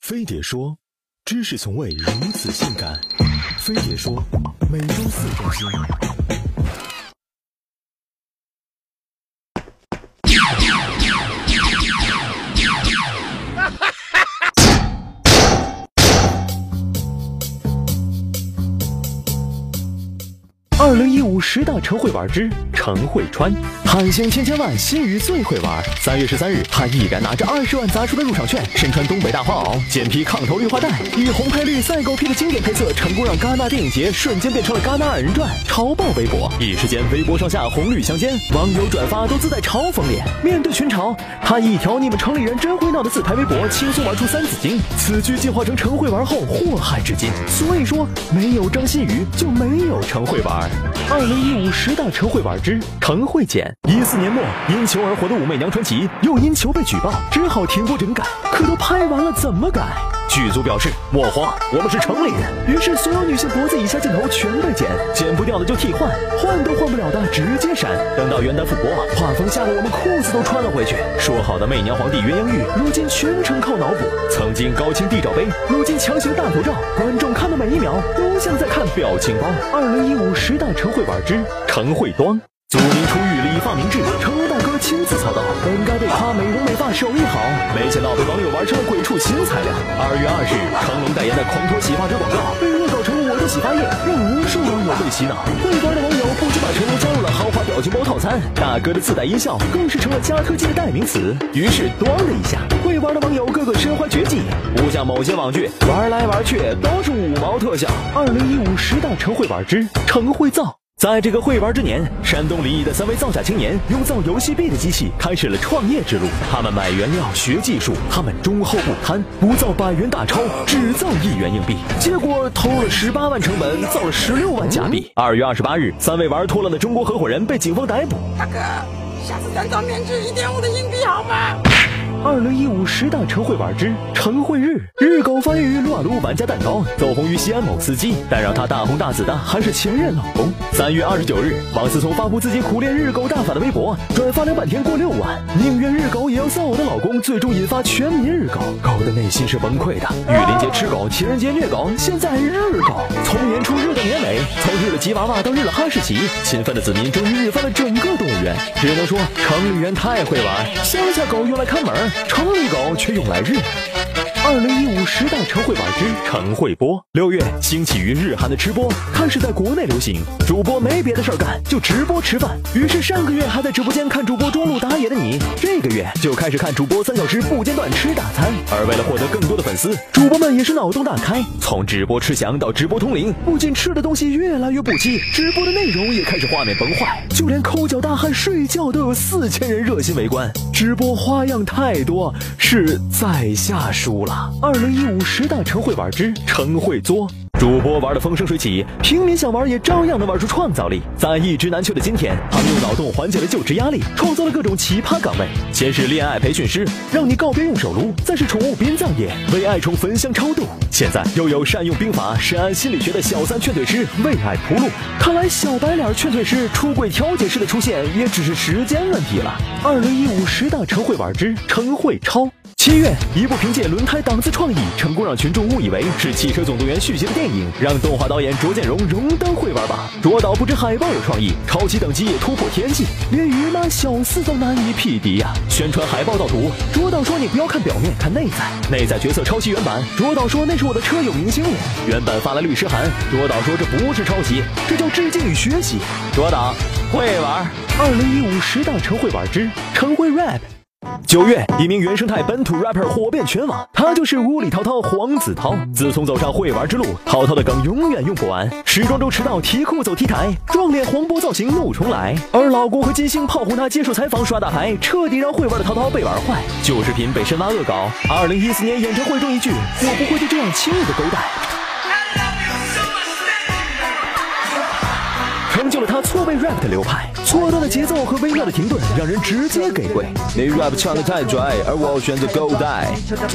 飞碟说：“知识从未如此性感。”飞碟说：“每周四更新。”二零一五十大陈会玩之陈会川，韩星千千万，新宇最会玩。三月十三日，他毅然拿着二十万砸出的入场券，身穿东北大花袄，肩披抗头绿化带，以红配绿赛狗屁的经典配色，成功让戛纳电影节瞬间变成了戛纳二人转，超爆微博。一时间，微博上下红绿相间，网友转发都自带嘲讽脸。面对群嘲，他一条“你们城里人真会闹”的自拍微博，轻松玩出三字经。此句进化成陈会玩后，祸害至今。所以说，没有张馨予，就没有陈会玩。二零一五十大陈会玩之陈会剪。一四年末，因求而火的武媚娘传奇又因求被举报，只好停播整改。可都拍完了，怎么改？剧组表示莫慌，我们是城里人。于是所有女性脖子以下镜头全被剪，剪不掉的就替换，换都换不了的直接删。等到元旦复播，画风吓得我们裤子都穿了回去。说好的媚娘皇帝鸳鸯浴，如今全程靠脑补。曾经高清地罩杯，如今强行大头照，观众看的每一秒都像在看表情包。二零一五十大陈会玩之陈会端。祖宁出狱，理发明智，成龙大哥亲自操刀，本该被夸美容美发手艺好，没想到被网友玩成了鬼畜新材料。二月二日，成龙代言的狂脱洗发水广告被恶搞成了我的洗发液，让无数网友被洗脑。会玩的网友不仅把成龙加入了豪华表情包套餐，大哥的自带音效更是成了加特技的代名词。于是，咣的一下，会玩的网友个个身怀绝技，不像某些网剧玩来玩去都是五毛特效。二零一五十大成会玩之成会造。在这个会玩之年，山东临沂的三位造假青年用造游戏币的机器开始了创业之路。他们买原料、学技术，他们忠厚不贪，不造百元大钞，只造一元硬币。结果偷了十八万成本，造了十六万假币。二月二十八日，三位玩脱了的中国合伙人被警方逮捕。大哥，下次咱造面值一点五的硬币好吗？二零一五十大陈会玩之陈会日，日狗翻鱼撸啊撸玩家蛋糕走红于西安某司机，但让他大红大紫的还是前任老公。三月二十九日，王思聪发布自己苦练日狗大法的微博，转发两半天过六万，宁愿日狗也要臊我的老公，最终引发全民日狗，狗的内心是崩溃的。玉林节吃狗，情人节虐狗，现在日狗，从年初日到年尾，从日了吉娃娃到日了哈士奇，勤奋的子民终于日翻了整个动物园。只能说城里人太会玩，乡下狗用来看门。城里狗却用来日。二零一五十大陈会版之陈会播。六月兴起于日韩的吃播开始在国内流行，主播没别的事儿干，就直播吃饭。于是上个月还在直播间看主播中路打野的你，这个月就开始看主播三小时不间断吃大餐。而为了获得更多的粉丝，主播们也是脑洞大开，从直播吃翔到直播通灵，不仅吃的东西越来越不羁，直播的内容也开始画面崩坏，就连抠脚大汉睡觉都有四千人热心围观。直播花样太多，是在下输了。二零一五十大陈会玩之陈会作。主播玩的风生水起，平民想玩也照样能玩出创造力。在一直难求的今天，他们用脑洞缓解了就职压力，创造了各种奇葩岗位。先是恋爱培训师，让你告别用手撸；再是宠物殡葬业，为爱宠焚香超度；现在又有善用兵法、深谙心理学的小三劝退师，为爱铺路。看来小白脸劝退师、出轨调解师的出现，也只是时间问题了。二零一五十大陈会玩之陈会超。七月，一部凭借轮胎档次创意，成功让群众误以为是《汽车总动员》续集的电影，让动画导演卓建荣荣登会玩榜。卓导不止海报有创意，超级等级也突破天际，连于妈小四都难以匹敌呀！宣传海报盗图，卓导说你不要看表面，看内在，内在角色抄袭原版。卓导说那是我的车友明星脸，原版发了律师函。卓导说这不是抄袭，这叫致敬与学习。卓导会玩，二零一五十大陈会玩之陈会 rap。九月，一名原生态本土 rapper 火遍全网，他就是屋里涛涛黄子韬。自从走上会玩之路，涛涛的梗永远用不完。时装周迟到，提裤走 T 台，撞脸黄渤造型怒重来。而老公和金星炮轰他接受采访耍大牌，彻底让会玩的涛涛被玩坏。旧视频被深挖恶搞。二零一四年演唱会中一句：“我不会就这样轻易的勾带。”成就了他错位 rap 的流派，错乱的节奏和微妙的停顿，让人直接给跪。你 rap 唱的太拽，而我选择 go die。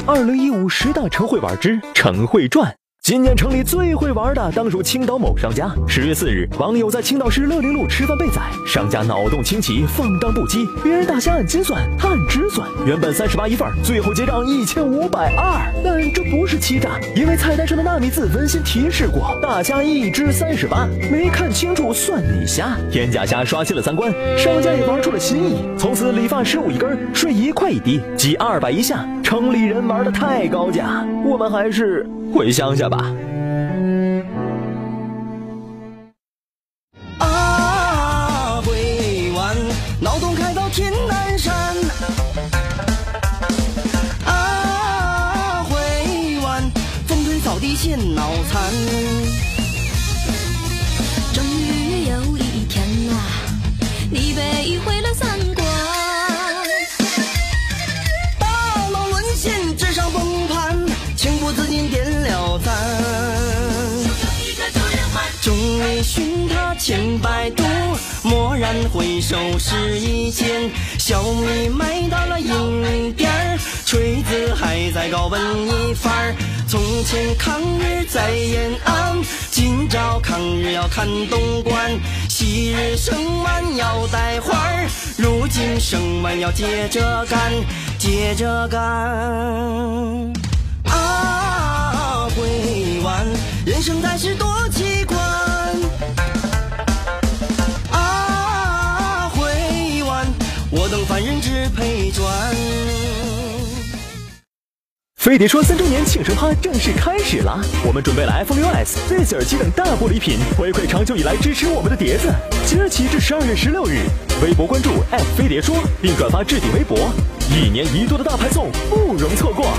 二零一五十大陈会玩之陈会传。今年城里最会玩的当属青岛某商家。十月四日，网友在青岛市乐陵路吃饭被宰，商家脑洞清奇，放荡不羁，别人大虾按斤算，他按只算，原本三十八一份，最后结账一千五百二。但这不是欺诈，因为菜单上的纳米字温馨提示过，大虾一只三十八，没看清楚算你瞎。天价虾刷新了三观，商家也玩出了新意，从此理发十五一根，税一块一滴，即二百一下。城里人玩的太高价，我们还是。回乡下吧。啊，回湾，脑洞开到天南山。啊，回湾，风吹草低见脑残。终于有一天啊，你被毁了三众里寻他千百度，蓦然回首是一见，小米买到了银点儿，锤子还在搞文艺范儿。从前抗日在延安，今朝抗日要看东莞，昔日生完要带花儿，如今生完要接着干，接着干。啊，回湾，人生在世多奇观。我等凡人只配赚。飞碟说三周年庆生趴正式开始了，我们准备了 iPhone 6s、Z 耳机等大波礼品，回馈长久以来支持我们的碟子。即日起至十二月十六日，微博关注飞碟说，并转发置顶微博，一年一度的大派送不容错过。